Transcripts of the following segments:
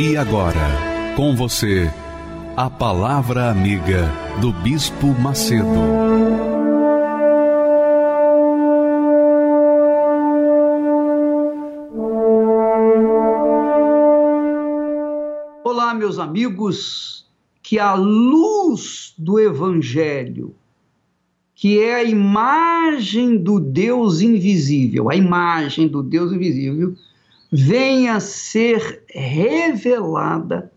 E agora, com você, a Palavra Amiga do Bispo Macedo. Olá, meus amigos, que a luz do Evangelho, que é a imagem do Deus invisível, a imagem do Deus invisível, venha ser revelada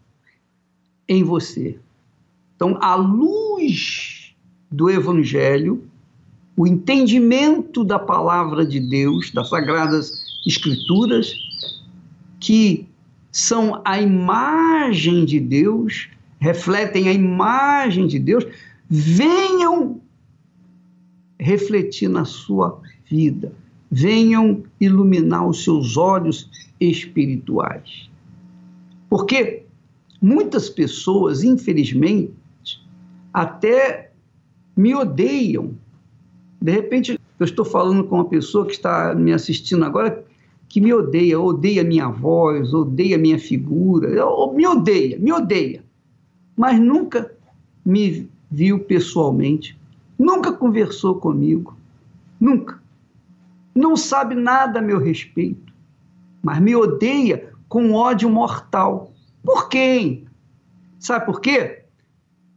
em você. Então, a luz do Evangelho, o entendimento da palavra de Deus, das Sagradas Escrituras, que são a imagem de Deus, refletem a imagem de Deus, venham refletir na sua vida, venham iluminar os seus olhos espirituais. Porque muitas pessoas, infelizmente, até me odeiam. De repente, eu estou falando com uma pessoa que está me assistindo agora que me odeia, odeia minha voz, odeia minha figura, me odeia, me odeia. Mas nunca me viu pessoalmente, nunca conversou comigo, nunca. Não sabe nada a meu respeito, mas me odeia com ódio mortal. Por quem? Sabe por quê?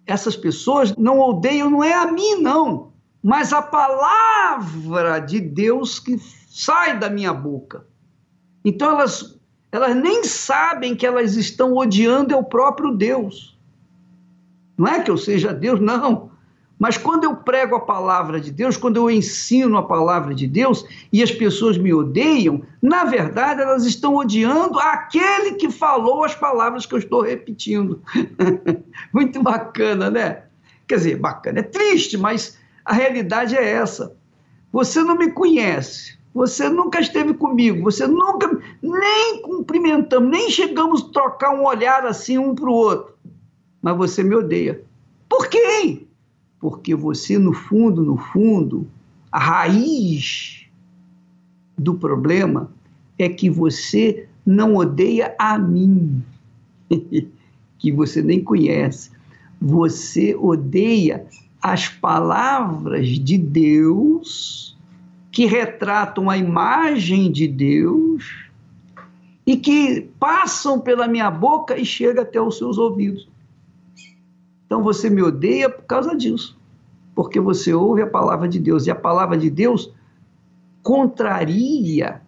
Essas pessoas não odeiam, não é a mim, não, mas a palavra de Deus que sai da minha boca. Então elas, elas nem sabem que elas estão odiando é o próprio Deus. Não é que eu seja Deus, não. Mas quando eu prego a palavra de Deus, quando eu ensino a palavra de Deus e as pessoas me odeiam, na verdade elas estão odiando aquele que falou as palavras que eu estou repetindo. Muito bacana, né? Quer dizer, bacana, é triste, mas a realidade é essa. Você não me conhece, você nunca esteve comigo, você nunca nem cumprimentamos, nem chegamos a trocar um olhar assim um para o outro, mas você me odeia. Por quê? Porque você, no fundo, no fundo, a raiz do problema é que você não odeia a mim, que você nem conhece. Você odeia as palavras de Deus que retratam a imagem de Deus e que passam pela minha boca e chegam até os seus ouvidos. Então você me odeia por causa disso, porque você ouve a palavra de Deus e a palavra de Deus contraria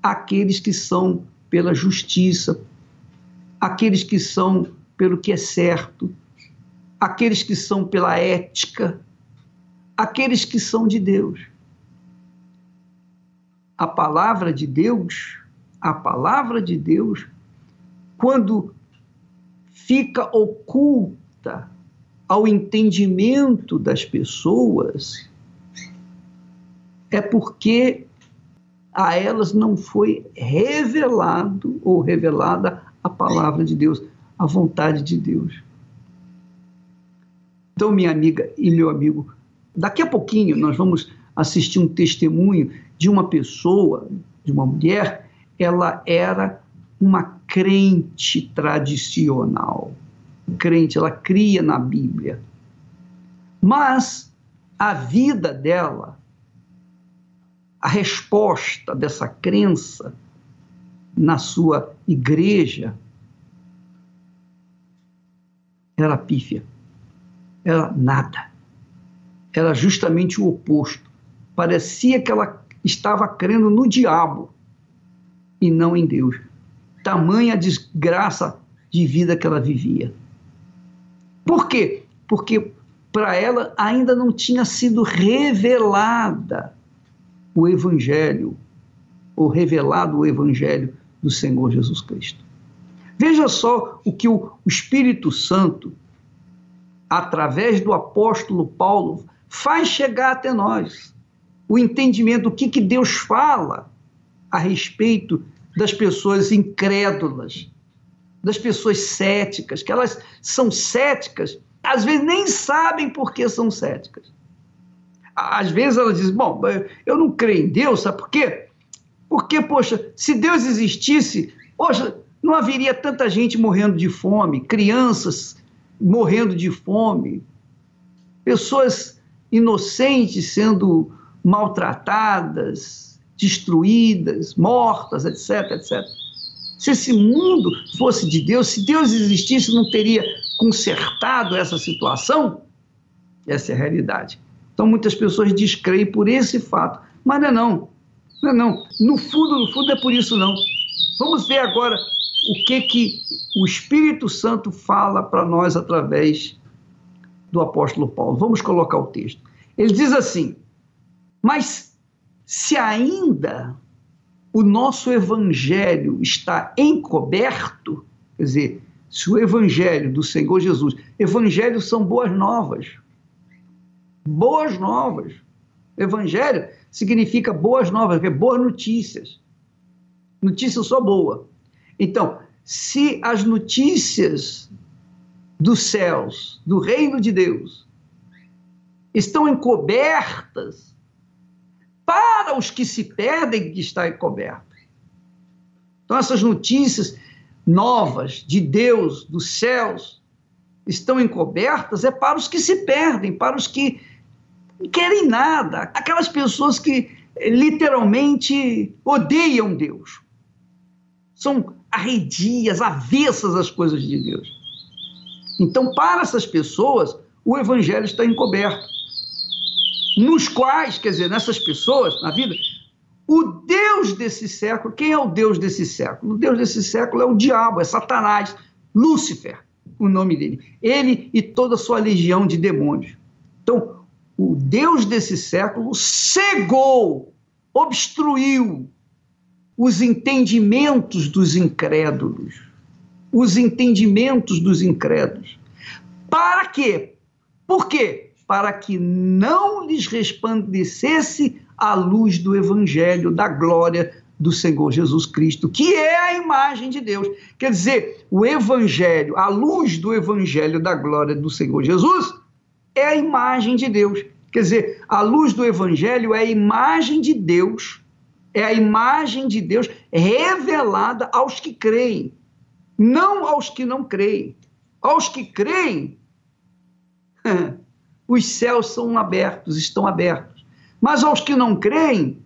aqueles que são pela justiça, aqueles que são pelo que é certo, aqueles que são pela ética, aqueles que são de Deus. A palavra de Deus, a palavra de Deus, quando fica oculta ao entendimento das pessoas é porque a elas não foi revelado ou revelada a palavra de Deus, a vontade de Deus. Então, minha amiga e meu amigo, daqui a pouquinho nós vamos assistir um testemunho de uma pessoa, de uma mulher, ela era uma crente tradicional crente, ela cria na Bíblia. Mas a vida dela, a resposta dessa crença na sua igreja, era pífia, era nada. Era justamente o oposto. Parecia que ela estava crendo no diabo e não em Deus. Tamanha desgraça de vida que ela vivia. Por quê? Porque para ela ainda não tinha sido revelada o Evangelho, ou revelado o Evangelho do Senhor Jesus Cristo. Veja só o que o Espírito Santo, através do apóstolo Paulo, faz chegar até nós. O entendimento do que, que Deus fala a respeito das pessoas incrédulas, das pessoas céticas, que elas são céticas, às vezes nem sabem por que são céticas. Às vezes elas dizem, bom, eu não creio em Deus, sabe por quê? Porque, poxa, se Deus existisse, poxa, não haveria tanta gente morrendo de fome, crianças morrendo de fome, pessoas inocentes sendo maltratadas, destruídas, mortas, etc, etc. Se esse mundo fosse de Deus, se Deus existisse, não teria consertado essa situação? Essa é a realidade. Então muitas pessoas descreem por esse fato. Mas não é não. Não é não. No fundo, no fundo é por isso não. Vamos ver agora o que que o Espírito Santo fala para nós através do apóstolo Paulo. Vamos colocar o texto. Ele diz assim: Mas se ainda o nosso evangelho está encoberto, quer dizer, se o evangelho do Senhor Jesus, evangelhos são boas novas. Boas novas. Evangelho significa boas novas, é boas notícias. Notícia só boa. Então, se as notícias dos céus, do reino de Deus, estão encobertas para os que se perdem que está encoberto. Então essas notícias novas de Deus, dos céus, estão encobertas é para os que se perdem, para os que não querem nada, aquelas pessoas que literalmente odeiam Deus. São arredias, avessas às coisas de Deus. Então, para essas pessoas, o evangelho está encoberto. Nos quais, quer dizer, nessas pessoas, na vida, o Deus desse século, quem é o Deus desse século? O Deus desse século é o diabo, é Satanás, Lúcifer, o nome dele. Ele e toda a sua legião de demônios. Então, o Deus desse século cegou, obstruiu os entendimentos dos incrédulos. Os entendimentos dos incrédulos. Para quê? Por quê? Para que não lhes resplandecesse a luz do evangelho da glória do Senhor Jesus Cristo, que é a imagem de Deus. Quer dizer, o evangelho, a luz do evangelho da glória do Senhor Jesus é a imagem de Deus. Quer dizer, a luz do evangelho é a imagem de Deus é a imagem de Deus revelada aos que creem, não aos que não creem. Aos que creem, os céus são abertos, estão abertos. Mas aos que não creem,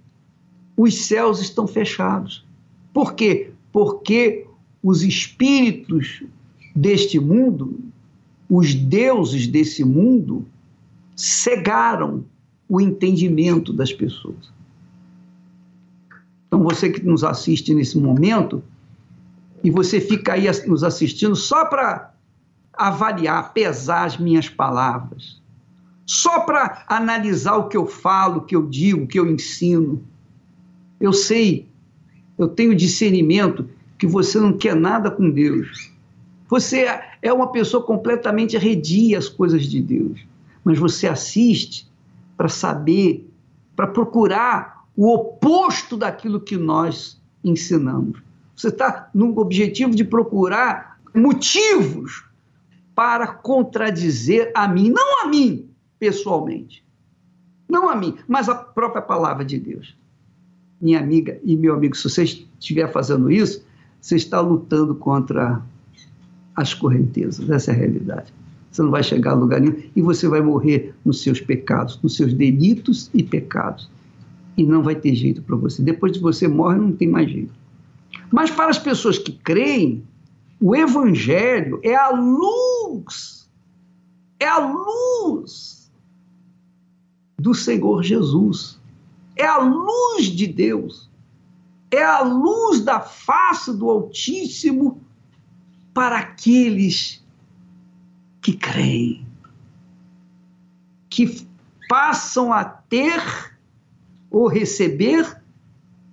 os céus estão fechados. Por quê? Porque os espíritos deste mundo, os deuses desse mundo, cegaram o entendimento das pessoas. Então, você que nos assiste nesse momento, e você fica aí nos assistindo só para avaliar, pesar as minhas palavras, só para analisar o que eu falo, o que eu digo, o que eu ensino. Eu sei, eu tenho discernimento que você não quer nada com Deus. Você é uma pessoa completamente arredia às coisas de Deus, mas você assiste para saber, para procurar o oposto daquilo que nós ensinamos. Você está no objetivo de procurar motivos para contradizer a mim, não a mim pessoalmente, não a mim, mas a própria palavra de Deus. Minha amiga e meu amigo, se você estiver fazendo isso, você está lutando contra as correntezas, essa é a realidade. Você não vai chegar a lugar nenhum e você vai morrer nos seus pecados, nos seus delitos e pecados e não vai ter jeito para você. Depois de você morre, não tem mais jeito. Mas para as pessoas que creem, o Evangelho é a luz, é a luz do Senhor Jesus, é a luz de Deus, é a luz da face do Altíssimo para aqueles que creem, que passam a ter ou receber,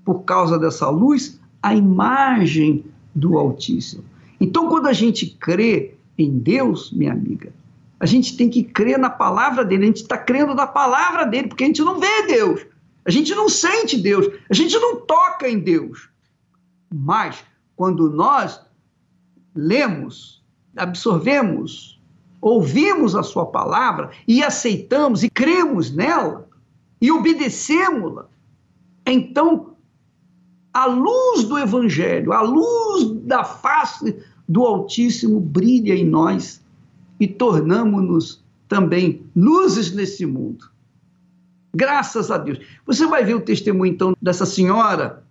por causa dessa luz, a imagem do Altíssimo. Então, quando a gente crê em Deus, minha amiga, a gente tem que crer na palavra dele, a gente está crendo na palavra dele, porque a gente não vê Deus, a gente não sente Deus, a gente não toca em Deus. Mas, quando nós lemos, absorvemos, ouvimos a sua palavra e aceitamos e cremos nela e obedecemos-la, então a luz do Evangelho, a luz da face do Altíssimo brilha em nós e tornamos-nos também luzes nesse mundo. Graças a Deus. Você vai ver o testemunho então dessa senhora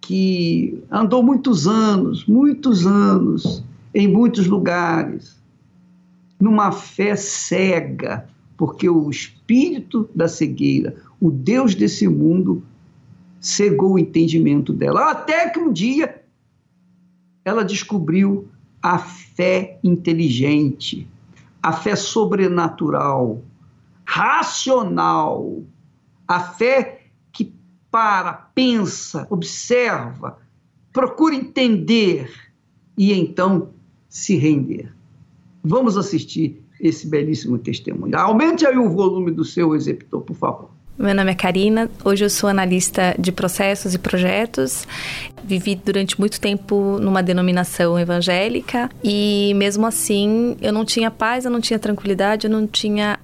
que andou muitos anos, muitos anos, em muitos lugares, numa fé cega, porque o espírito da cegueira, o Deus desse mundo, cegou o entendimento dela. Até que um dia ela descobriu a fé inteligente, a fé sobrenatural, racional, a fé que para, pensa, observa, procura entender e então se render. Vamos assistir esse belíssimo testemunho. Aumente aí o volume do seu executor, por favor. Meu nome é Karina, hoje eu sou analista de processos e projetos. Vivi durante muito tempo numa denominação evangélica e, mesmo assim, eu não tinha paz, eu não tinha tranquilidade, eu não tinha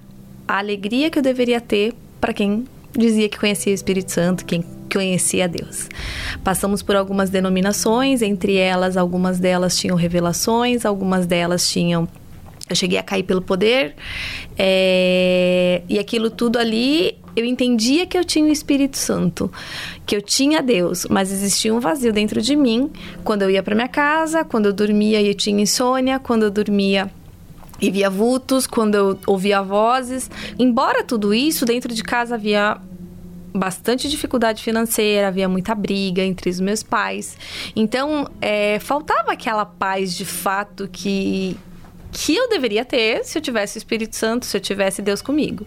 a alegria que eu deveria ter para quem dizia que conhecia o Espírito Santo, quem conhecia Deus. Passamos por algumas denominações, entre elas, algumas delas tinham revelações, algumas delas tinham eu cheguei a cair pelo poder é, e aquilo tudo ali eu entendia que eu tinha o Espírito Santo, que eu tinha Deus, mas existia um vazio dentro de mim quando eu ia para minha casa, quando eu dormia e eu tinha insônia, quando eu dormia e via vultos, quando eu ouvia vozes. Embora tudo isso, dentro de casa havia bastante dificuldade financeira, havia muita briga entre os meus pais. Então, é, faltava aquela paz de fato que, que eu deveria ter se eu tivesse o Espírito Santo, se eu tivesse Deus comigo.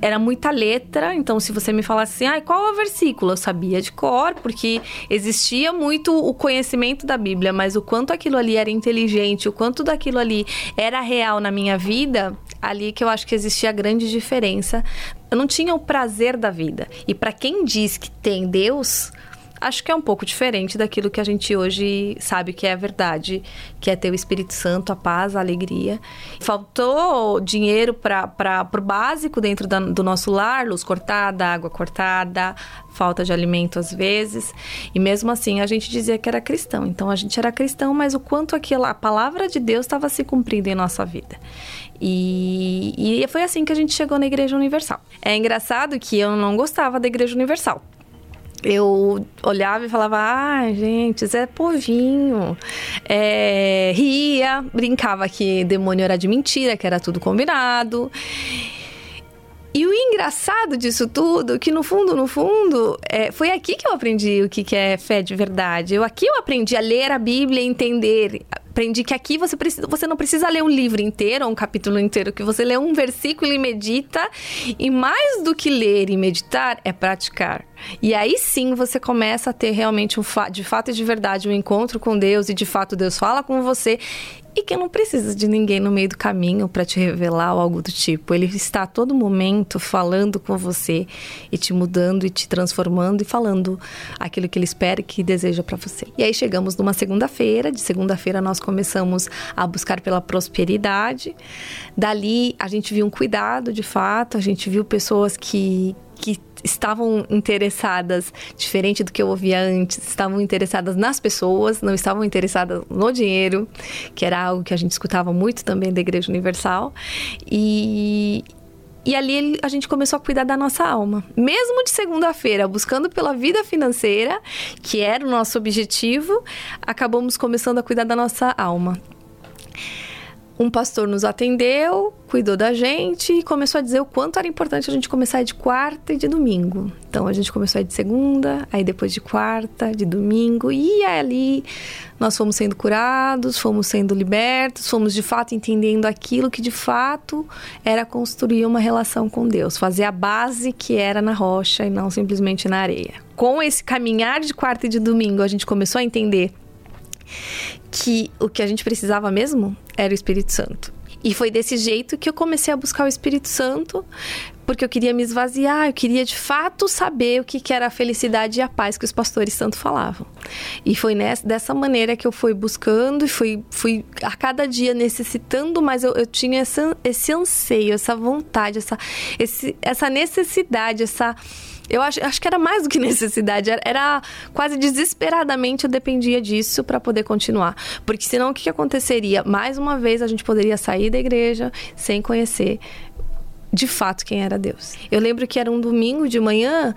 Era muita letra, então se você me falasse assim, ah, qual é o versículo? Eu sabia de cor, porque existia muito o conhecimento da Bíblia, mas o quanto aquilo ali era inteligente, o quanto daquilo ali era real na minha vida, ali que eu acho que existia a grande diferença. Eu não tinha o prazer da vida. E para quem diz que tem Deus, acho que é um pouco diferente daquilo que a gente hoje sabe que é a verdade, que é ter o Espírito Santo, a paz, a alegria. Faltou dinheiro para o básico dentro da, do nosso lar, luz cortada, água cortada, falta de alimento às vezes. E mesmo assim a gente dizia que era cristão. Então a gente era cristão, mas o quanto aquela a palavra de Deus estava se cumprindo em nossa vida. E, e foi assim que a gente chegou na Igreja Universal. É engraçado que eu não gostava da Igreja Universal eu olhava e falava, ah, gente, Zé Povinho. É, ria, brincava que demônio era de mentira, que era tudo combinado. E o engraçado disso tudo, que no fundo, no fundo, é, foi aqui que eu aprendi o que, que é fé de verdade. Eu aqui eu aprendi a ler a Bíblia entender. Aprendi que aqui você, precisa, você não precisa ler um livro inteiro ou um capítulo inteiro, que você lê um versículo e medita. E mais do que ler e meditar, é praticar. E aí sim você começa a ter realmente um de fato e de verdade um encontro com Deus e de fato Deus fala com você e que não precisa de ninguém no meio do caminho para te revelar ou algo do tipo. Ele está a todo momento falando com você e te mudando e te transformando e falando aquilo que ele espera e que deseja para você. E aí chegamos numa segunda-feira, de segunda-feira nós começamos a buscar pela prosperidade. Dali a gente viu um cuidado de fato, a gente viu pessoas que que estavam interessadas, diferente do que eu ouvia antes, estavam interessadas nas pessoas, não estavam interessadas no dinheiro, que era algo que a gente escutava muito também da Igreja Universal. E, e ali a gente começou a cuidar da nossa alma. Mesmo de segunda-feira, buscando pela vida financeira, que era o nosso objetivo, acabamos começando a cuidar da nossa alma. Um pastor nos atendeu, cuidou da gente e começou a dizer o quanto era importante a gente começar de quarta e de domingo. Então a gente começou de segunda, aí depois de quarta, de domingo, e ali nós fomos sendo curados, fomos sendo libertos, fomos de fato entendendo aquilo que de fato era construir uma relação com Deus, fazer a base que era na rocha e não simplesmente na areia. Com esse caminhar de quarta e de domingo, a gente começou a entender que o que a gente precisava mesmo era o Espírito Santo. E foi desse jeito que eu comecei a buscar o Espírito Santo, porque eu queria me esvaziar, eu queria de fato saber o que, que era a felicidade e a paz que os pastores tanto falavam. E foi nessa, dessa maneira que eu fui buscando e fui, fui a cada dia necessitando, mas eu, eu tinha essa, esse anseio, essa vontade, essa, esse, essa necessidade, essa eu acho, acho que era mais do que necessidade, era, era quase desesperadamente eu dependia disso para poder continuar. Porque senão o que, que aconteceria? Mais uma vez a gente poderia sair da igreja sem conhecer de fato quem era Deus. Eu lembro que era um domingo de manhã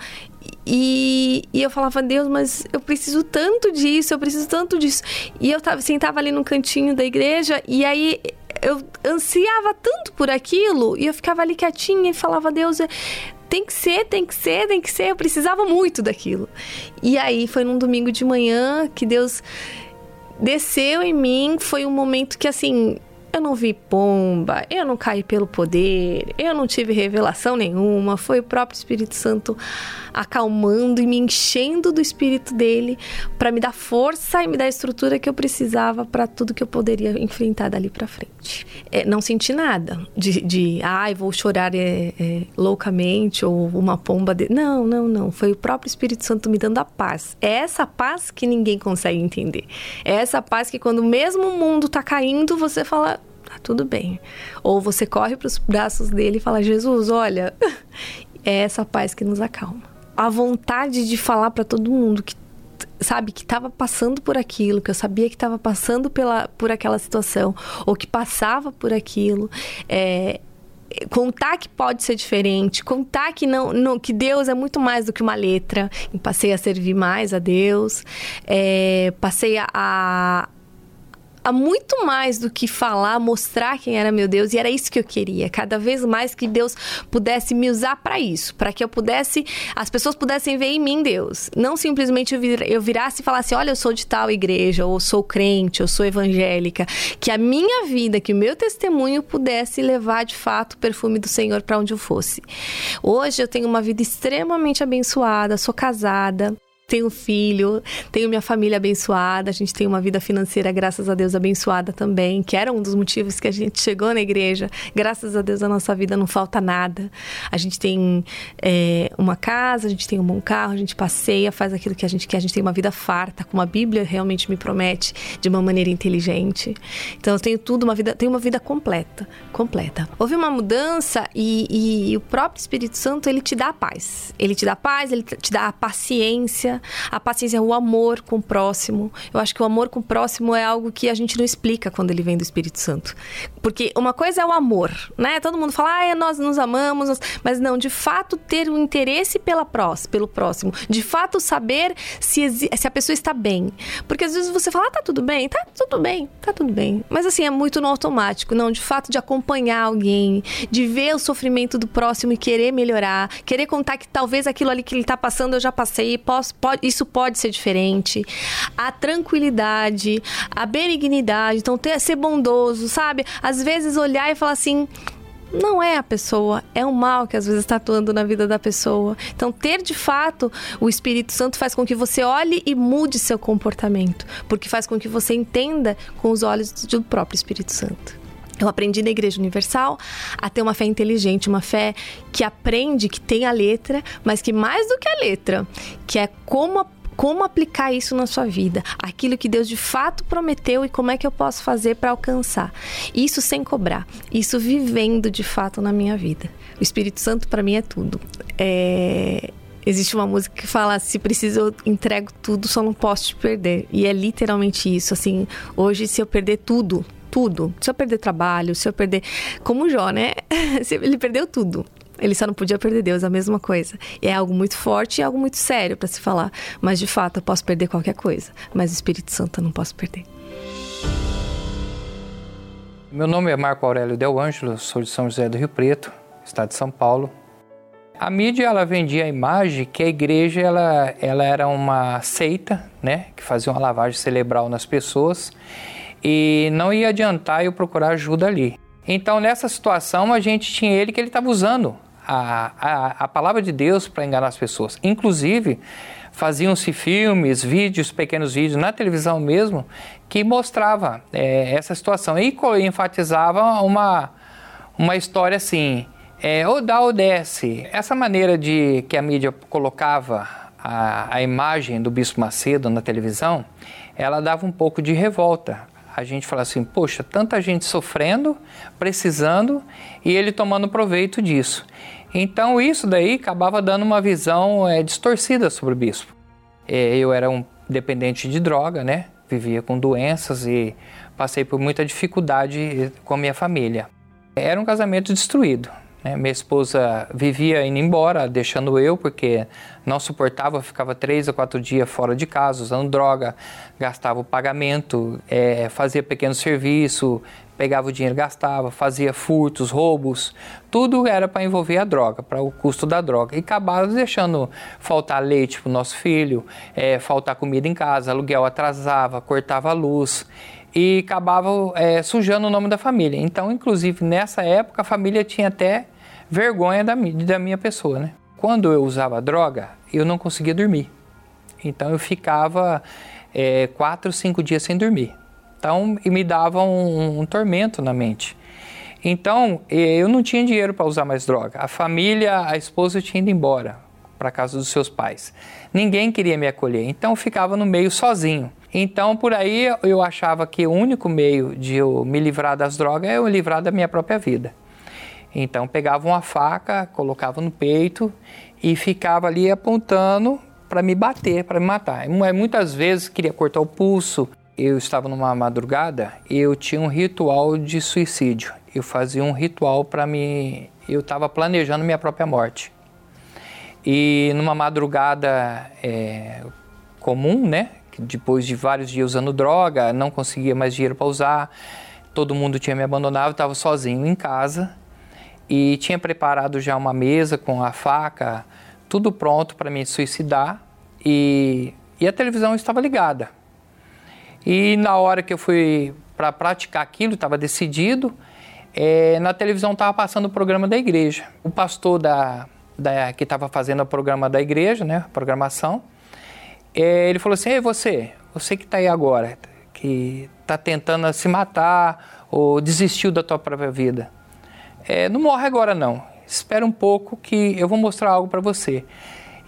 e, e, eu falava, Deus, mas eu preciso tanto disso, eu preciso tanto disso. E eu tava, sentava ali no cantinho da igreja e aí eu ansiava tanto por aquilo e eu ficava ali quietinha e falava, Deus, tem que ser, tem que ser, tem que ser. Eu precisava muito daquilo. E aí foi num domingo de manhã que Deus desceu em mim. Foi um momento que assim eu não vi pomba, eu não caí pelo poder, eu não tive revelação nenhuma. Foi o próprio Espírito Santo acalmando e me enchendo do Espírito dele para me dar força e me dar a estrutura que eu precisava para tudo que eu poderia enfrentar dali para frente. É, não senti nada de, de ai, vou chorar é, é, loucamente ou uma pomba. De... Não, não, não. Foi o próprio Espírito Santo me dando a paz. É essa paz que ninguém consegue entender. É essa paz que quando mesmo o mundo está caindo, você fala tá tudo bem. Ou você corre para os braços dele e fala: Jesus, olha, é essa paz que nos acalma. A vontade de falar para todo mundo que sabe que estava passando por aquilo, que eu sabia que estava passando pela, por aquela situação ou que passava por aquilo, é, contar que pode ser diferente, contar que não, não, que Deus é muito mais do que uma letra. Passei a servir mais a Deus, é, passei a, a muito mais do que falar, mostrar quem era meu Deus, e era isso que eu queria. Cada vez mais que Deus pudesse me usar para isso, para que eu pudesse, as pessoas pudessem ver em mim Deus. Não simplesmente eu virasse e falasse: olha, eu sou de tal igreja, ou sou crente, ou sou evangélica. Que a minha vida, que o meu testemunho pudesse levar de fato o perfume do Senhor para onde eu fosse. Hoje eu tenho uma vida extremamente abençoada, sou casada tenho filho, tenho minha família abençoada, a gente tem uma vida financeira, graças a Deus, abençoada também, que era um dos motivos que a gente chegou na igreja. Graças a Deus, a nossa vida não falta nada. A gente tem é, uma casa, a gente tem um bom carro, a gente passeia, faz aquilo que a gente quer, a gente tem uma vida farta, como a Bíblia realmente me promete, de uma maneira inteligente. Então, eu tenho tudo, uma vida, tenho uma vida completa, completa. Houve uma mudança e, e, e o próprio Espírito Santo, ele te dá a paz. Ele te dá a paz, ele te dá a paciência, a paciência, o amor com o próximo. Eu acho que o amor com o próximo é algo que a gente não explica quando ele vem do Espírito Santo. Porque uma coisa é o amor, né? Todo mundo fala, ah, nós nos amamos, mas não, de fato ter um interesse pela prós, pelo próximo. De fato saber se, se a pessoa está bem. Porque às vezes você fala, ah, tá tudo bem, tá tudo bem, tá tudo bem. Mas assim, é muito no automático. Não, de fato de acompanhar alguém, de ver o sofrimento do próximo e querer melhorar, querer contar que talvez aquilo ali que ele está passando eu já passei, posso, pode, isso pode ser diferente. A tranquilidade, a benignidade, então ter, ser bondoso, sabe? Às vezes olhar e falar assim, não é a pessoa, é o mal que às vezes está atuando na vida da pessoa. Então, ter de fato o Espírito Santo faz com que você olhe e mude seu comportamento, porque faz com que você entenda com os olhos do próprio Espírito Santo. Eu aprendi na Igreja Universal a ter uma fé inteligente, uma fé que aprende, que tem a letra, mas que mais do que a letra, que é como como aplicar isso na sua vida, aquilo que Deus de fato prometeu e como é que eu posso fazer para alcançar. Isso sem cobrar, isso vivendo de fato na minha vida. O Espírito Santo para mim é tudo. É... Existe uma música que fala: se preciso, eu entrego tudo, só não posso te perder. E é literalmente isso. Assim, hoje, se eu perder tudo, tudo. Se eu perder trabalho, se eu perder. Como o Jó, né? Ele perdeu tudo. Ele só não podia perder Deus, a mesma coisa. É algo muito forte e algo muito sério para se falar. Mas de fato, eu posso perder qualquer coisa. Mas o Espírito Santo eu não posso perder. Meu nome é Marco Aurélio Del Ângelo, sou de São José do Rio Preto, estado de São Paulo. A mídia ela vendia a imagem que a igreja ela, ela era uma seita, né, que fazia uma lavagem cerebral nas pessoas e não ia adiantar eu procurar ajuda ali. Então nessa situação a gente tinha ele que ele estava usando a, a, a palavra de Deus para enganar as pessoas. Inclusive faziam-se filmes, vídeos, pequenos vídeos na televisão mesmo que mostrava é, essa situação e enfatizava uma uma história assim é, ou dá ou desce. Essa maneira de que a mídia colocava a, a imagem do Bispo Macedo na televisão, ela dava um pouco de revolta. A gente fala assim, poxa, tanta gente sofrendo, precisando e ele tomando proveito disso. Então isso daí acabava dando uma visão é, distorcida sobre o bispo. É, eu era um dependente de droga, né? Vivia com doenças e passei por muita dificuldade com a minha família. Era um casamento destruído. Né? Minha esposa vivia indo embora, deixando eu, porque não suportava, ficava três ou quatro dias fora de casa, usando droga, gastava o pagamento, é, fazia pequeno serviço, pegava o dinheiro, gastava, fazia furtos, roubos, tudo era para envolver a droga, para o custo da droga. E acabava deixando faltar leite para o nosso filho, é, faltar comida em casa, aluguel atrasava, cortava a luz e acabava é, sujando o nome da família. Então, inclusive nessa época, a família tinha até vergonha da, da minha pessoa, né? Quando eu usava droga, eu não conseguia dormir. Então eu ficava é, quatro, cinco dias sem dormir. Então, e me dava um, um tormento na mente. Então, eu não tinha dinheiro para usar mais droga. A família, a esposa tinha ido embora para casa dos seus pais. Ninguém queria me acolher, então eu ficava no meio sozinho. Então, por aí eu achava que o único meio de eu me livrar das drogas é eu livrar da minha própria vida. Então pegava uma faca, colocava no peito e ficava ali apontando para me bater, para me matar. Muitas vezes queria cortar o pulso. Eu estava numa madrugada e eu tinha um ritual de suicídio. Eu fazia um ritual para me. Eu estava planejando minha própria morte. E numa madrugada é, comum, né? Depois de vários dias usando droga, não conseguia mais dinheiro para usar, todo mundo tinha me abandonado, estava sozinho em casa e tinha preparado já uma mesa com a faca, tudo pronto para me suicidar e, e a televisão estava ligada. E na hora que eu fui para praticar aquilo, estava decidido, é, na televisão estava passando o programa da igreja. O pastor da, da que estava fazendo o programa da igreja, né, a programação, é, ele falou assim: Ei, você, você que está aí agora, que está tentando se matar ou desistiu da tua própria vida é, não morre agora não, espera um pouco que eu vou mostrar algo para você.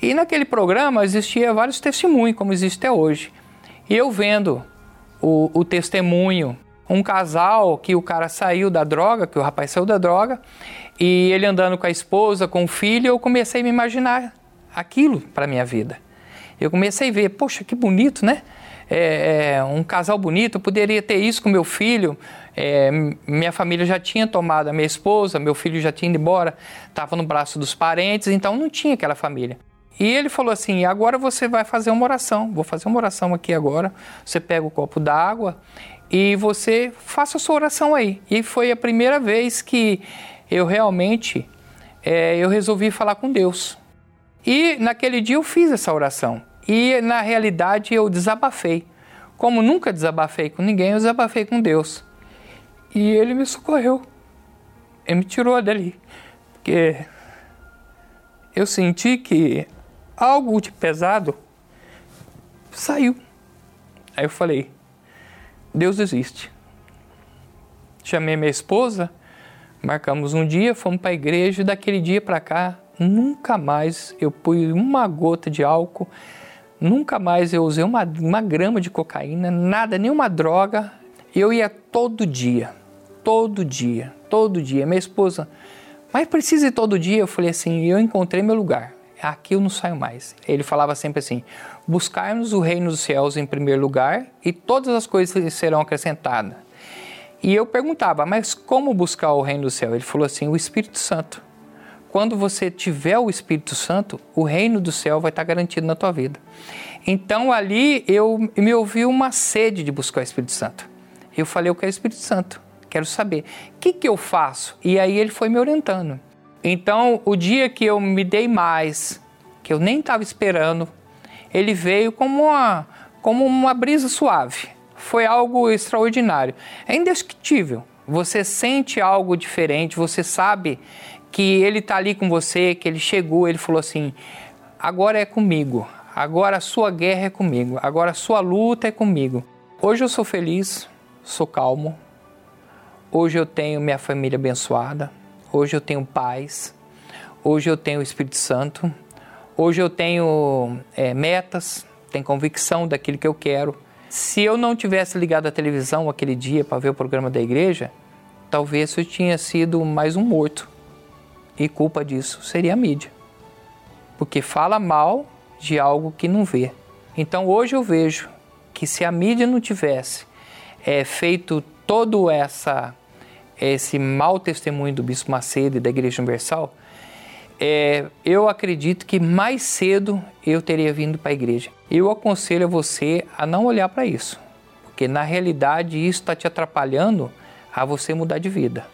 E naquele programa existia vários testemunhos, como existe até hoje. E eu vendo o, o testemunho, um casal que o cara saiu da droga, que o rapaz saiu da droga, e ele andando com a esposa, com o filho, eu comecei a me imaginar aquilo para minha vida. Eu comecei a ver, poxa, que bonito, né? É, é, um casal bonito, eu poderia ter isso com meu filho, é, minha família já tinha tomado a minha esposa, meu filho já tinha ido embora, estava no braço dos parentes, então não tinha aquela família. E ele falou assim: agora você vai fazer uma oração. Vou fazer uma oração aqui agora. Você pega o copo d'água e você faça a sua oração aí. E foi a primeira vez que eu realmente é, eu resolvi falar com Deus. E naquele dia eu fiz essa oração. E na realidade eu desabafei. Como nunca desabafei com ninguém, eu desabafei com Deus. E ele me socorreu. Ele me tirou dali. Porque eu senti que algo de pesado saiu. Aí eu falei: Deus existe. Chamei minha esposa, marcamos um dia, fomos para a igreja e daquele dia para cá nunca mais eu pus uma gota de álcool, nunca mais eu usei uma, uma grama de cocaína, nada, nenhuma droga. Eu ia todo dia todo dia, todo dia. Minha esposa, mas precisa ir todo dia? Eu falei assim, eu encontrei meu lugar. Aqui eu não saio mais. Ele falava sempre assim: buscarmos o reino dos céus em primeiro lugar e todas as coisas serão acrescentadas. E eu perguntava, mas como buscar o reino do céu? Ele falou assim: o Espírito Santo. Quando você tiver o Espírito Santo, o reino do céu vai estar garantido na tua vida. Então ali eu me ouvi uma sede de buscar o Espírito Santo. Eu falei, eu quero o Espírito Santo quero saber. O que, que eu faço? E aí ele foi me orientando. Então, o dia que eu me dei mais, que eu nem estava esperando, ele veio como uma, como uma brisa suave. Foi algo extraordinário. É indescritível. Você sente algo diferente, você sabe que ele está ali com você, que ele chegou, ele falou assim: agora é comigo, agora a sua guerra é comigo, agora a sua luta é comigo. Hoje eu sou feliz, sou calmo, hoje eu tenho minha família abençoada, hoje eu tenho paz, hoje eu tenho o Espírito Santo, hoje eu tenho é, metas, tenho convicção daquilo que eu quero. Se eu não tivesse ligado a televisão aquele dia para ver o programa da igreja, talvez eu tinha sido mais um morto. E culpa disso seria a mídia. Porque fala mal de algo que não vê. Então hoje eu vejo que se a mídia não tivesse é, feito todo essa esse mau testemunho do Bispo Macedo e da Igreja Universal, é, eu acredito que mais cedo eu teria vindo para a igreja. Eu aconselho você a não olhar para isso, porque na realidade isso está te atrapalhando a você mudar de vida.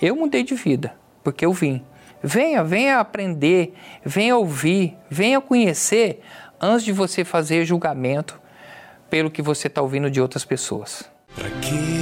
Eu mudei de vida, porque eu vim. Venha, venha aprender, venha ouvir, venha conhecer antes de você fazer julgamento pelo que você está ouvindo de outras pessoas. Para que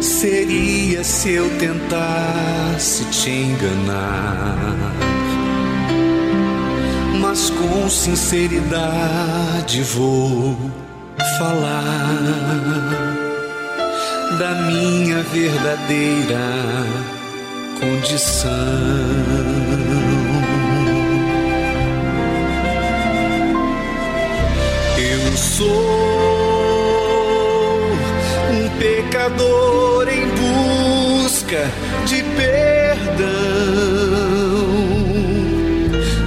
seria se eu tentasse te enganar, mas com sinceridade vou falar da minha verdadeira condição. Eu sou pecador em busca de perdão,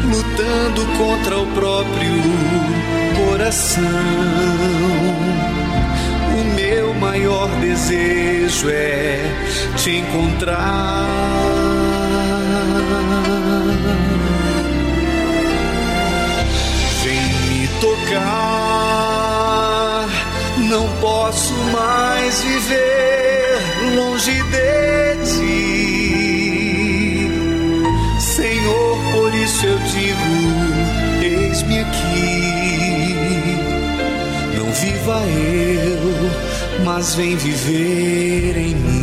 lutando contra o próprio coração maior desejo é te encontrar. Posso mais viver longe de ti. Senhor, por isso eu digo: eis-me aqui. Não viva eu mas vem viver em mim.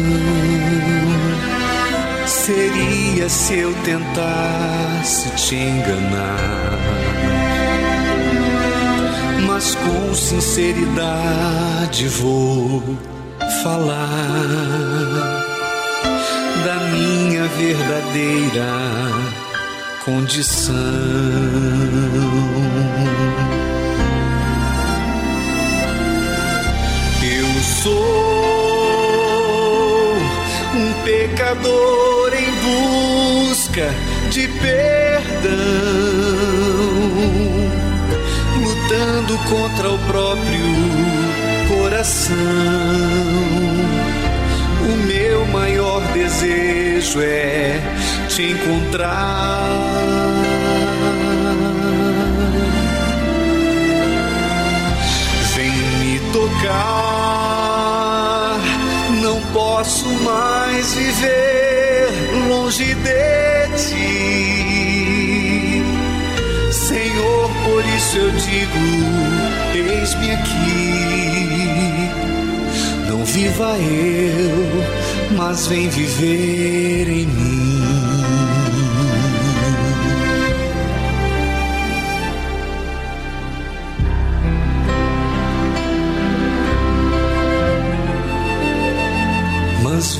seria se eu tentasse te enganar, mas com sinceridade vou falar da minha verdadeira condição. Pecador em busca de perdão, lutando contra o próprio coração. O meu maior desejo é te encontrar. Vem me tocar, posso mais viver longe de ti. Senhor, por isso eu digo eis-me aqui. Não viva eu, mas vem viver em mim.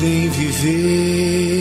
Vem viver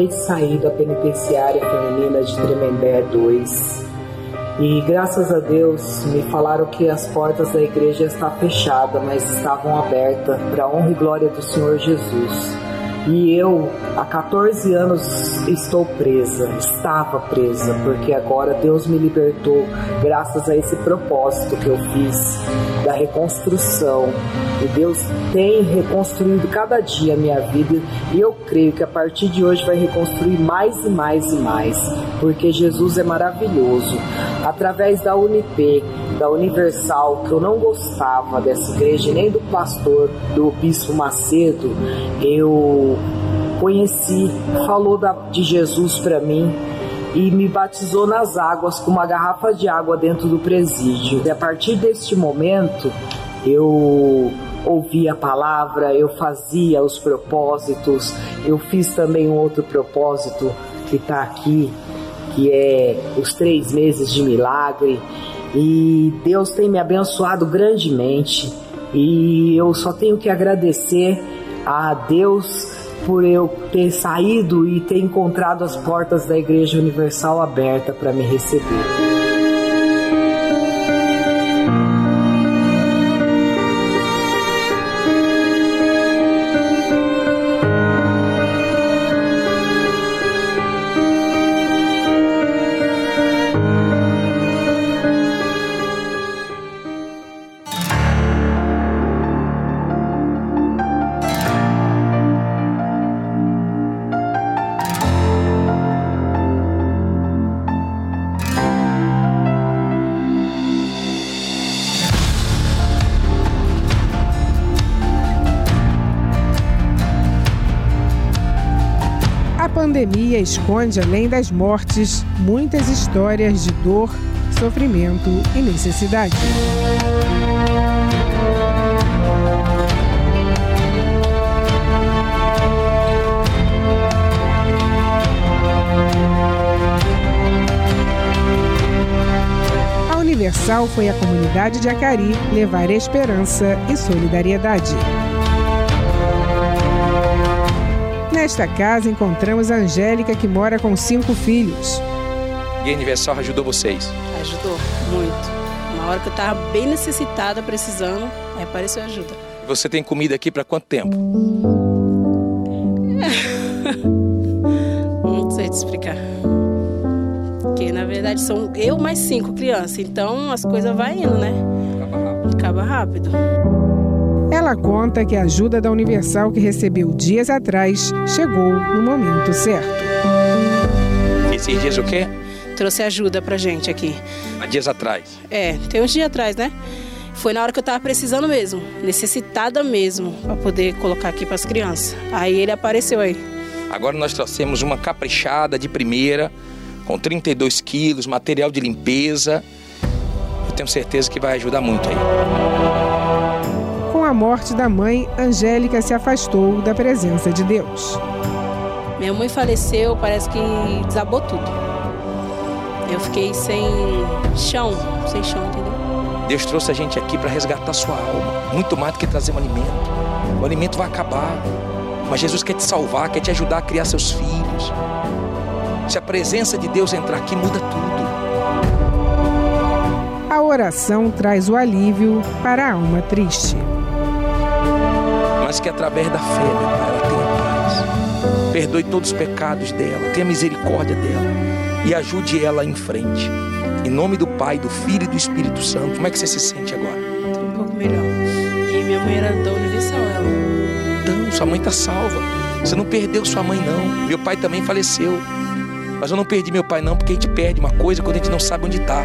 acabei de sair da penitenciária feminina de Tremembé 2 e graças a Deus me falaram que as portas da igreja estavam fechadas, mas estavam abertas para a honra e glória do Senhor Jesus. E eu, há 14 anos, estou presa, estava presa, porque agora Deus me libertou graças a esse propósito que eu fiz da reconstrução. E Deus tem reconstruído cada dia a minha vida, e eu creio que a partir de hoje vai reconstruir mais e mais e mais, porque Jesus é maravilhoso. Através da UNIP, da Universal, que eu não gostava dessa igreja, nem do pastor, do Bispo Macedo, eu conheci, falou da, de Jesus para mim e me batizou nas águas com uma garrafa de água dentro do presídio. E a partir deste momento, eu ouvia a palavra, eu fazia os propósitos, eu fiz também um outro propósito que está aqui, que é os três meses de milagre. E Deus tem me abençoado grandemente. E eu só tenho que agradecer a Deus por eu ter saído e ter encontrado as portas da Igreja Universal aberta para me receber. Esconde, além das mortes, muitas histórias de dor, sofrimento e necessidade. Universal foi a comunidade de Acari levar esperança e solidariedade. Nesta casa encontramos a Angélica, que mora com cinco filhos. E a Universal ajudou vocês? Ajudou muito. Uma hora que eu estava bem necessitada, precisando, aí apareceu ajuda. Você tem comida aqui para quanto tempo? Não sei te explicar. Porque na verdade são eu mais cinco crianças, então as coisas vão indo, né? Acaba rápido. Acaba rápido. Ela conta que a ajuda da Universal que recebeu dias atrás chegou no momento certo. Esses dias o quê? Trouxe ajuda pra gente aqui. Há dias atrás? É, tem uns dias atrás, né? Foi na hora que eu tava precisando mesmo, necessitada mesmo, para poder colocar aqui para as crianças. Aí ele apareceu aí. Agora nós trouxemos uma caprichada de primeira, com 32 quilos, material de limpeza. Eu tenho certeza que vai ajudar muito aí a morte da mãe, Angélica se afastou da presença de Deus. Minha mãe faleceu, parece que desabou tudo. Eu fiquei sem chão, sem chão, entendeu? Deus trouxe a gente aqui para resgatar sua alma, muito mais do que trazer um alimento. O alimento vai acabar, mas Jesus quer te salvar, quer te ajudar a criar seus filhos. Se a presença de Deus entrar aqui, muda tudo oração traz o alívio para a alma triste. Mas que através da fé, meu Pai, ela tenha paz. Perdoe todos os pecados dela, tenha misericórdia dela e ajude ela em frente. Em nome do Pai, do Filho e do Espírito Santo. Como é que você se sente agora? Tô um pouco melhor. E minha mãe era da Universal, ela. Então, sua mãe está salva. Você não perdeu sua mãe, não. Meu pai também faleceu. Mas eu não perdi meu pai, não, porque a gente perde uma coisa quando a gente não sabe onde está.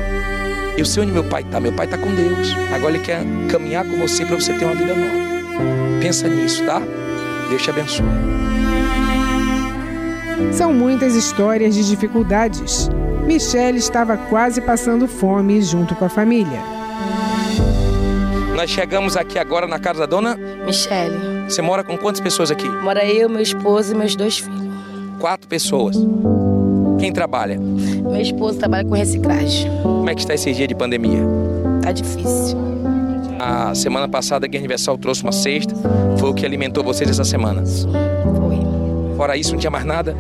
Eu sei onde meu pai está. Meu pai está com Deus. Agora ele quer caminhar com você para você ter uma vida nova. Pensa nisso, tá? Deus te abençoe. São muitas histórias de dificuldades. Michelle estava quase passando fome junto com a família. Nós chegamos aqui agora na casa da dona Michele. Você mora com quantas pessoas aqui? Mora eu, meu esposo e meus dois filhos. Quatro pessoas. Quem trabalha? Meu esposo trabalha com reciclagem. Como é que está esse dia de pandemia? Tá difícil. A semana passada, a Guia Universal trouxe uma cesta. Foi o que alimentou vocês essa semana. Foi. Fora isso, não tinha mais nada?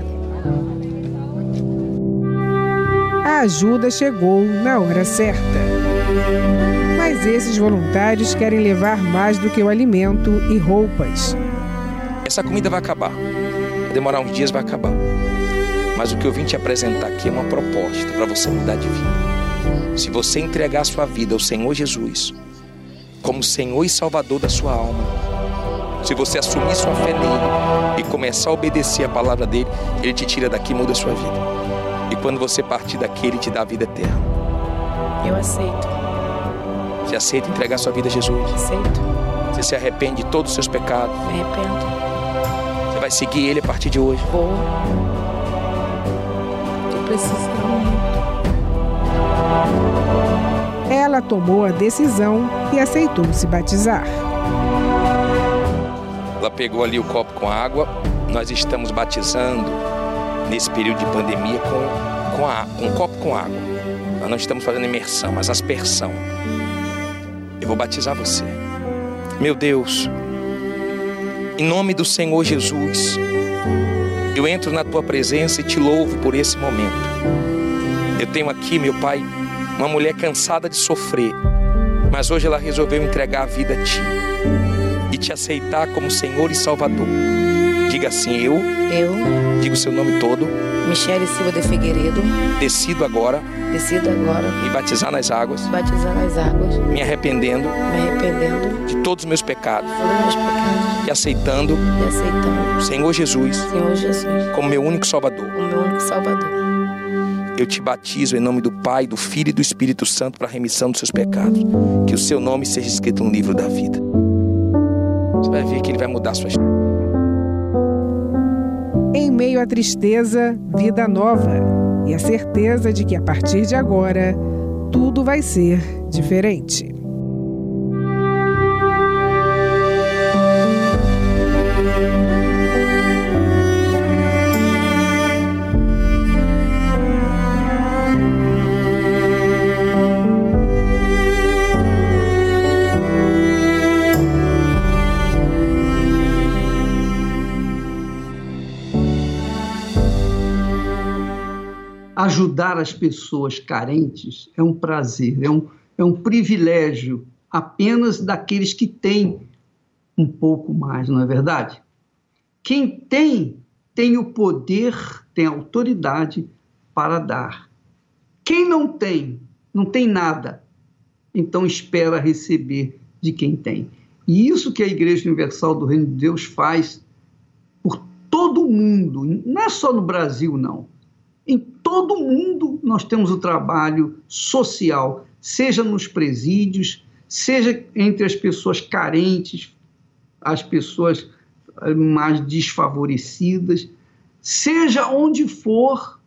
A ajuda chegou na hora certa. Mas esses voluntários querem levar mais do que o alimento e roupas. Essa comida vai acabar. Vai demorar uns dias, vai acabar. Mas o que eu vim te apresentar aqui é uma proposta para você mudar de vida. Se você entregar a sua vida ao Senhor Jesus, como Senhor e Salvador da sua alma, se você assumir sua fé nele e começar a obedecer a palavra dele, ele te tira daqui e muda a sua vida. E quando você partir daqui, ele te dá a vida eterna. Eu aceito. Você aceita entregar sua vida a Jesus? Aceito. Você se arrepende de todos os seus pecados? Me arrependo. Você vai seguir ele a partir de hoje? Vou. Tô precisando Ela tomou a decisão e aceitou se batizar. Ela pegou ali o copo com água. Nós estamos batizando nesse período de pandemia com, com a, um copo com água. Nós não estamos fazendo imersão, mas aspersão. Eu vou batizar você. Meu Deus, em nome do Senhor Jesus, eu entro na tua presença e te louvo por esse momento. Eu tenho aqui, meu Pai, uma mulher cansada de sofrer, mas hoje ela resolveu entregar a vida a ti e te aceitar como Senhor e Salvador. Diga assim: Eu, Eu, diga o seu nome todo, Michele Silva de Figueiredo, decido agora decido agora me batizar nas águas, batizar nas águas, me arrependendo me arrependendo de todos os meus pecados de todos os meus pecados e aceitando e aceitando o Senhor Jesus Senhor Jesus como meu único Salvador. o meu único Salvador. Eu te batizo em nome do Pai, do Filho e do Espírito Santo para a remissão dos seus pecados. Que o seu nome seja escrito no livro da vida. Você vai ver que ele vai mudar a sua história. Em meio à tristeza, vida nova e a certeza de que a partir de agora tudo vai ser diferente. Ajudar as pessoas carentes é um prazer, é um, é um privilégio apenas daqueles que têm um pouco mais, não é verdade? Quem tem, tem o poder, tem a autoridade para dar. Quem não tem, não tem nada, então espera receber de quem tem. E isso que a Igreja Universal do Reino de Deus faz por todo o mundo, não é só no Brasil, não. Em todo mundo nós temos o trabalho social, seja nos presídios, seja entre as pessoas carentes, as pessoas mais desfavorecidas, seja onde for,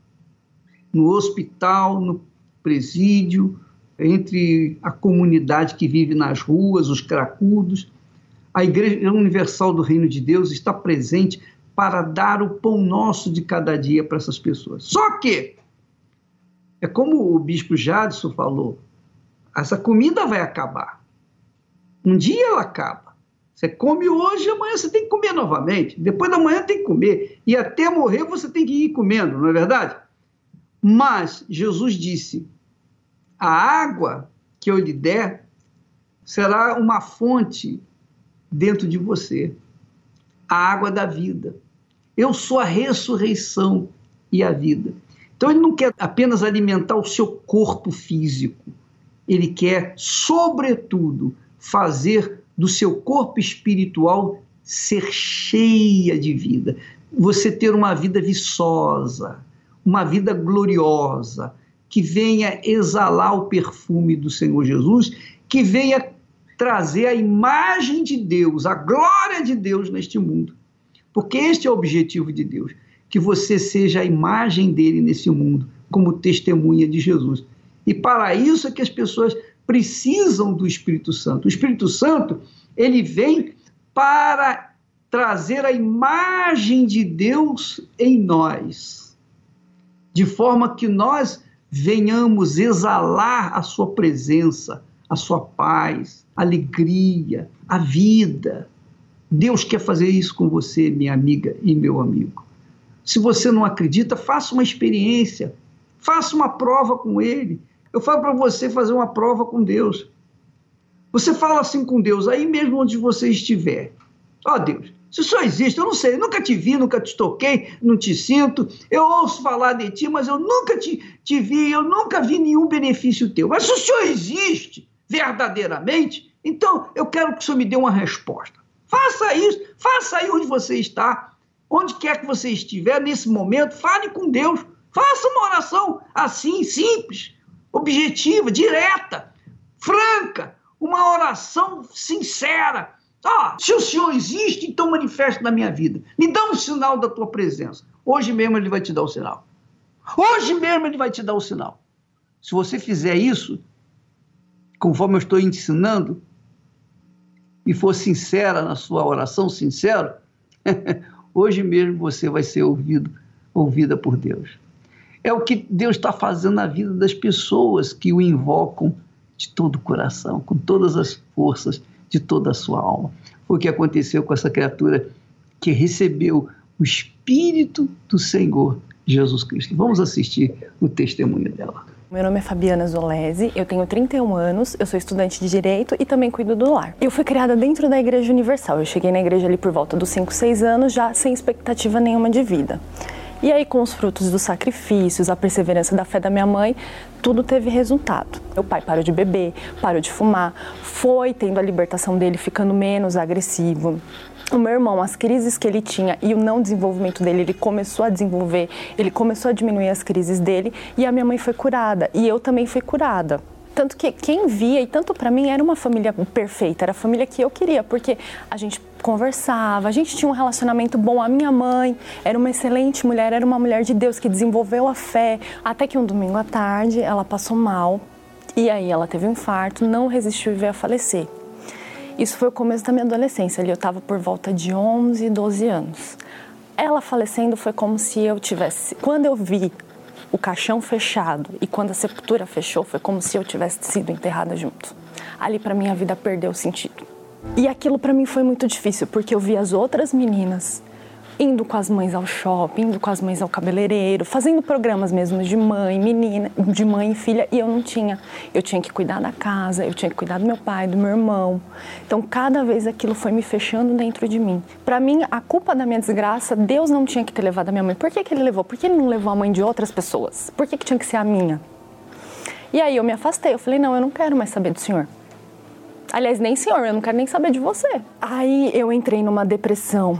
no hospital, no presídio, entre a comunidade que vive nas ruas, os cracudos. A Igreja Universal do Reino de Deus está presente para dar o pão nosso de cada dia para essas pessoas. Só que, é como o bispo Jadson falou, essa comida vai acabar. Um dia ela acaba. Você come hoje, amanhã você tem que comer novamente. Depois da manhã tem que comer. E até morrer você tem que ir comendo, não é verdade? Mas Jesus disse: a água que eu lhe der será uma fonte dentro de você a água da vida. Eu sou a ressurreição e a vida. Então ele não quer apenas alimentar o seu corpo físico, ele quer, sobretudo, fazer do seu corpo espiritual ser cheia de vida. Você ter uma vida viçosa, uma vida gloriosa, que venha exalar o perfume do Senhor Jesus, que venha trazer a imagem de Deus, a glória de Deus neste mundo. Porque este é o objetivo de Deus, que você seja a imagem dele nesse mundo, como testemunha de Jesus. E para isso é que as pessoas precisam do Espírito Santo. O Espírito Santo, ele vem para trazer a imagem de Deus em nós, de forma que nós venhamos exalar a sua presença, a sua paz, alegria, a vida. Deus quer fazer isso com você, minha amiga e meu amigo. Se você não acredita, faça uma experiência, faça uma prova com Ele. Eu falo para você fazer uma prova com Deus. Você fala assim com Deus, aí mesmo onde você estiver. Ó oh, Deus, se só existe, eu não sei, eu nunca te vi, nunca te toquei, não te sinto, eu ouço falar de ti, mas eu nunca te, te vi, eu nunca vi nenhum benefício teu. Mas se o Senhor existe verdadeiramente, então eu quero que o Senhor me dê uma resposta. Faça isso, faça aí onde você está, onde quer que você estiver nesse momento, fale com Deus, faça uma oração assim, simples, objetiva, direta, franca, uma oração sincera ah, se o Senhor existe, então manifesta na minha vida. Me dá um sinal da tua presença. Hoje mesmo ele vai te dar o sinal. Hoje mesmo ele vai te dar o sinal. Se você fizer isso, conforme eu estou ensinando, e for sincera na sua oração, sincero, hoje mesmo você vai ser ouvido, ouvida por Deus. É o que Deus está fazendo na vida das pessoas que o invocam de todo o coração, com todas as forças de toda a sua alma. Foi o que aconteceu com essa criatura que recebeu o Espírito do Senhor Jesus Cristo. Vamos assistir o testemunho dela. Meu nome é Fabiana Zolese, eu tenho 31 anos, eu sou estudante de Direito e também cuido do lar. Eu fui criada dentro da Igreja Universal, eu cheguei na igreja ali por volta dos 5, 6 anos, já sem expectativa nenhuma de vida. E aí, com os frutos dos sacrifícios, a perseverança da fé da minha mãe, tudo teve resultado. Meu pai parou de beber, parou de fumar, foi tendo a libertação dele, ficando menos agressivo. O meu irmão, as crises que ele tinha e o não desenvolvimento dele, ele começou a desenvolver, ele começou a diminuir as crises dele e a minha mãe foi curada e eu também fui curada. Tanto que quem via, e tanto para mim, era uma família perfeita, era a família que eu queria, porque a gente conversava, a gente tinha um relacionamento bom. A minha mãe era uma excelente mulher, era uma mulher de Deus que desenvolveu a fé. Até que um domingo à tarde ela passou mal e aí ela teve um infarto, não resistiu e veio a falecer. Isso foi o começo da minha adolescência, ali eu estava por volta de 11, 12 anos. Ela falecendo foi como se eu tivesse. Quando eu vi o caixão fechado e quando a sepultura fechou foi como se eu tivesse sido enterrada junto. Ali para mim a vida perdeu sentido. E aquilo para mim foi muito difícil porque eu vi as outras meninas indo com as mães ao shopping, indo com as mães ao cabeleireiro, fazendo programas mesmo de mãe, menina, de mãe e filha, e eu não tinha. Eu tinha que cuidar da casa, eu tinha que cuidar do meu pai, do meu irmão. Então, cada vez aquilo foi me fechando dentro de mim. Para mim, a culpa da minha desgraça, Deus não tinha que ter levado a minha mãe. Por que, que ele levou? Por que ele não levou a mãe de outras pessoas? Por que, que tinha que ser a minha? E aí eu me afastei, eu falei, não, eu não quero mais saber do senhor. Aliás, nem senhor, eu não quero nem saber de você. Aí eu entrei numa depressão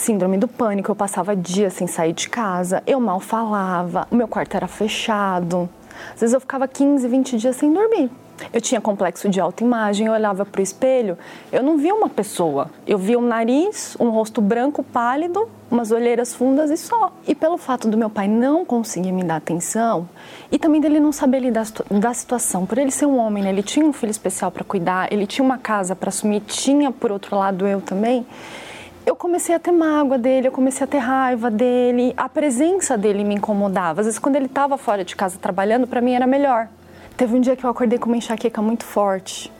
síndrome do pânico, eu passava dias sem sair de casa, eu mal falava, o meu quarto era fechado. Às vezes eu ficava 15, 20 dias sem dormir. Eu tinha complexo de autoimagem, eu olhava para o espelho, eu não via uma pessoa. Eu via um nariz, um rosto branco pálido, umas olheiras fundas e só. E pelo fato do meu pai não conseguir me dar atenção e também dele não saber lidar da situação, por ele ser um homem, né? ele tinha um filho especial para cuidar, ele tinha uma casa para assumir, tinha por outro lado eu também eu comecei a ter mágoa dele, eu comecei a ter raiva dele, a presença dele me incomodava. Às vezes, quando ele estava fora de casa trabalhando, para mim era melhor. Teve um dia que eu acordei com uma enxaqueca muito forte.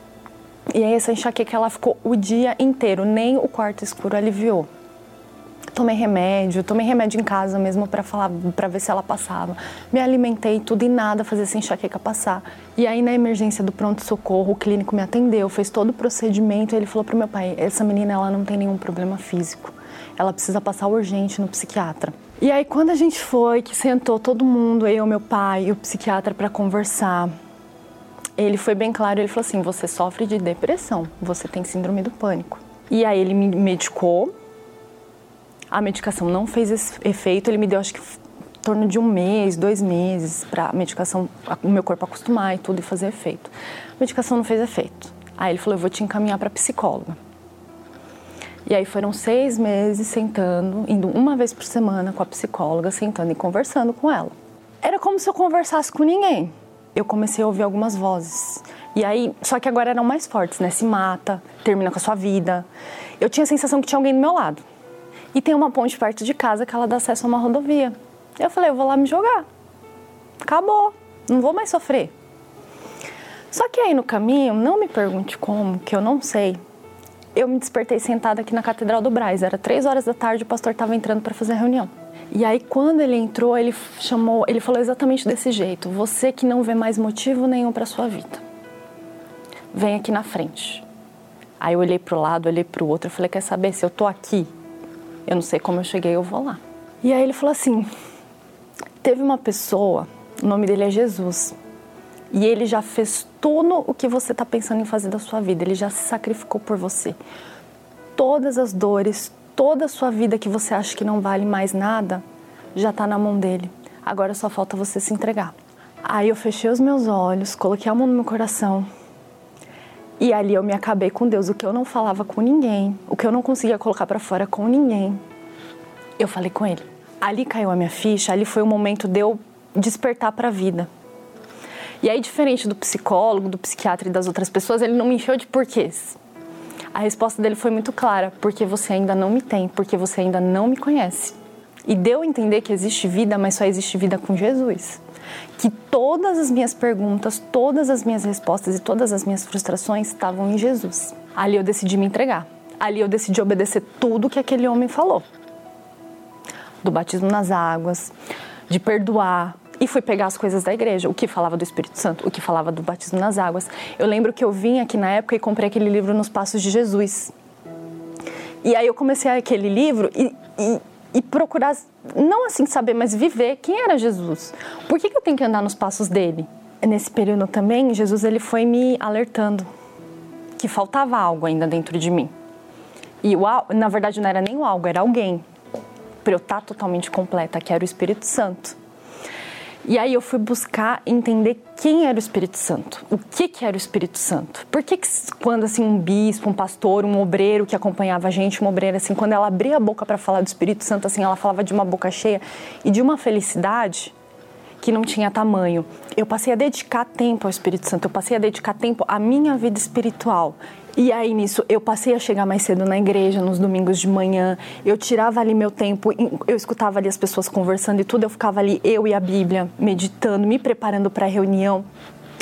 E aí, essa enxaqueca ela ficou o dia inteiro, nem o quarto escuro aliviou. Tomei remédio, tomei remédio em casa mesmo para falar, para ver se ela passava. Me alimentei tudo e nada fazia essa enxaqueca passar. E aí na emergência do pronto socorro, o clínico me atendeu, fez todo o procedimento, e ele falou pro meu pai: "Essa menina ela não tem nenhum problema físico. Ela precisa passar urgente no psiquiatra". E aí quando a gente foi, que sentou todo mundo, eu, meu pai e o psiquiatra para conversar, ele foi bem claro, ele falou assim: "Você sofre de depressão, você tem síndrome do pânico". E aí ele me medicou. A medicação não fez esse efeito, ele me deu acho que em torno de um mês, dois meses para a medicação, o meu corpo acostumar e tudo e fazer efeito. A medicação não fez efeito. Aí ele falou: "Eu vou te encaminhar para psicóloga". E aí foram seis meses sentando, indo uma vez por semana com a psicóloga, sentando e conversando com ela. Era como se eu conversasse com ninguém. Eu comecei a ouvir algumas vozes. E aí, só que agora eram mais fortes, né? Se mata, termina com a sua vida. Eu tinha a sensação que tinha alguém do meu lado. E tem uma ponte perto de casa que ela dá acesso a uma rodovia. Eu falei, eu vou lá me jogar. Acabou, não vou mais sofrer. Só que aí no caminho, não me pergunte como, que eu não sei. Eu me despertei sentada aqui na Catedral do Braz. Era três horas da tarde, o pastor estava entrando para fazer a reunião. E aí quando ele entrou, ele chamou, ele falou exatamente desse jeito: "Você que não vê mais motivo nenhum para sua vida, vem aqui na frente". Aí eu olhei para o lado, olhei para o outro, eu falei: "Quer saber se eu tô aqui? Eu não sei como eu cheguei, eu vou lá". E aí ele falou assim: "Teve uma pessoa, o nome dele é Jesus, e ele já fez tudo o que você está pensando em fazer da sua vida. Ele já se sacrificou por você. Todas as dores, toda a sua vida que você acha que não vale mais nada, já está na mão dele. Agora só falta você se entregar. Aí eu fechei os meus olhos, coloquei a mão no meu coração. E ali eu me acabei com Deus. O que eu não falava com ninguém, o que eu não conseguia colocar para fora com ninguém, eu falei com ele. Ali caiu a minha ficha, ali foi o momento de eu despertar para a vida. E aí, diferente do psicólogo, do psiquiatra e das outras pessoas, ele não me encheu de porquês. A resposta dele foi muito clara: porque você ainda não me tem, porque você ainda não me conhece. E deu a entender que existe vida, mas só existe vida com Jesus. Que todas as minhas perguntas, todas as minhas respostas e todas as minhas frustrações estavam em Jesus. Ali eu decidi me entregar. Ali eu decidi obedecer tudo que aquele homem falou. Do batismo nas águas, de perdoar, e fui pegar as coisas da igreja, o que falava do Espírito Santo, o que falava do batismo nas águas. Eu lembro que eu vim aqui na época e comprei aquele livro Nos Passos de Jesus. E aí eu comecei aquele livro e, e, e procurar, não assim saber, mas viver quem era Jesus. Por que, que eu tenho que andar nos passos dele? Nesse período também, Jesus ele foi me alertando que faltava algo ainda dentro de mim. E o, na verdade não era nem o algo, era alguém para eu estar totalmente completa, que era o Espírito Santo. E aí eu fui buscar entender quem era o Espírito Santo, o que, que era o Espírito Santo. Por que, que quando assim um bispo, um pastor, um obreiro que acompanhava a gente, uma obreira assim, quando ela abria a boca para falar do Espírito Santo, assim, ela falava de uma boca cheia e de uma felicidade que não tinha tamanho. Eu passei a dedicar tempo ao Espírito Santo, eu passei a dedicar tempo à minha vida espiritual. E aí nisso eu passei a chegar mais cedo na igreja nos domingos de manhã. Eu tirava ali meu tempo, eu escutava ali as pessoas conversando e tudo, eu ficava ali eu e a Bíblia meditando, me preparando para a reunião.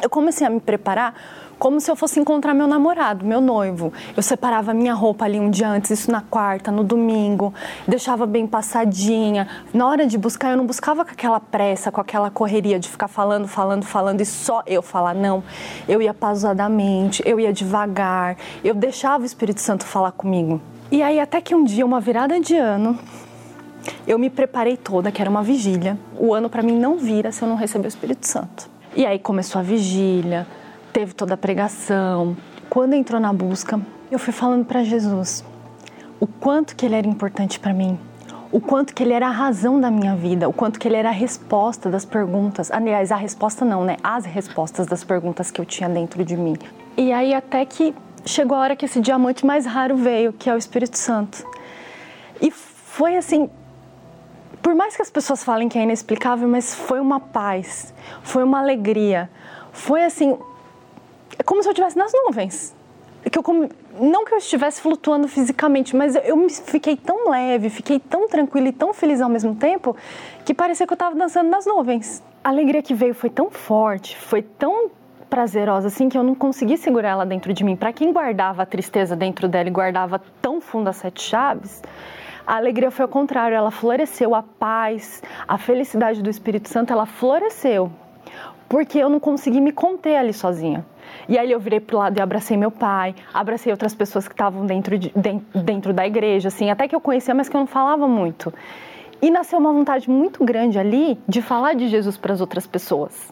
Eu comecei a me preparar como se eu fosse encontrar meu namorado, meu noivo. Eu separava minha roupa ali um dia antes, isso na quarta, no domingo, deixava bem passadinha. Na hora de buscar, eu não buscava com aquela pressa, com aquela correria de ficar falando, falando, falando e só eu falar, não. Eu ia pausadamente, eu ia devagar, eu deixava o Espírito Santo falar comigo. E aí, até que um dia, uma virada de ano, eu me preparei toda, que era uma vigília. O ano para mim não vira se eu não receber o Espírito Santo. E aí começou a vigília, teve toda a pregação. Quando entrou na busca, eu fui falando para Jesus o quanto que ele era importante para mim, o quanto que ele era a razão da minha vida, o quanto que ele era a resposta das perguntas. Aliás, a resposta não, né? As respostas das perguntas que eu tinha dentro de mim. E aí até que chegou a hora que esse diamante mais raro veio, que é o Espírito Santo. E foi assim, por mais que as pessoas falem que é inexplicável, mas foi uma paz, foi uma alegria, foi assim é como se eu estivesse nas nuvens. Que eu, não que eu estivesse flutuando fisicamente, mas eu, eu fiquei tão leve, fiquei tão tranquila e tão feliz ao mesmo tempo que parecia que eu estava dançando nas nuvens. A alegria que veio foi tão forte, foi tão prazerosa assim que eu não consegui segurar ela dentro de mim. Para quem guardava a tristeza dentro dela e guardava tão fundo as sete chaves, A alegria foi ao contrário, ela floresceu, a paz, a felicidade do Espírito Santo, ela floresceu. Porque eu não consegui me conter ali sozinha. E aí eu virei pro lado e abracei meu pai, abracei outras pessoas que estavam dentro, de, dentro da igreja, assim, até que eu conhecia, mas que eu não falava muito. E nasceu uma vontade muito grande ali de falar de Jesus para as outras pessoas.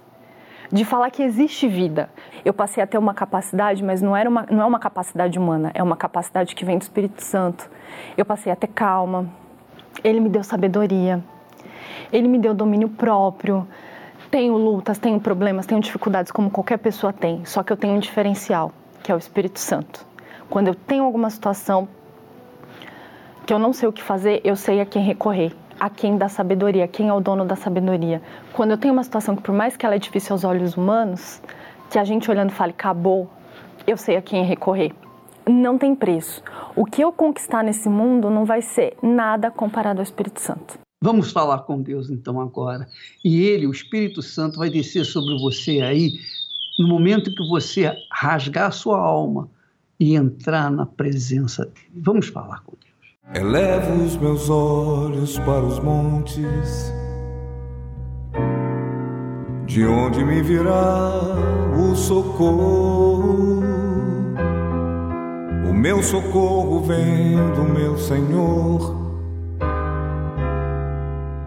De falar que existe vida. Eu passei a ter uma capacidade, mas não, era uma, não é uma capacidade humana, é uma capacidade que vem do Espírito Santo. Eu passei a ter calma, ele me deu sabedoria, ele me deu domínio próprio. Tenho lutas, tenho problemas, tenho dificuldades como qualquer pessoa tem, só que eu tenho um diferencial, que é o Espírito Santo. Quando eu tenho alguma situação que eu não sei o que fazer, eu sei a quem recorrer a quem dá sabedoria, quem é o dono da sabedoria. Quando eu tenho uma situação que, por mais que ela é difícil aos olhos humanos, que a gente olhando fale, acabou, eu sei a quem recorrer. Não tem preço. O que eu conquistar nesse mundo não vai ser nada comparado ao Espírito Santo. Vamos falar com Deus então agora. E Ele, o Espírito Santo, vai descer sobre você aí, no momento que você rasgar sua alma e entrar na presença dele. Vamos falar com Deus. Elevo os meus olhos para os montes, de onde me virá o socorro. O meu socorro vem do meu Senhor,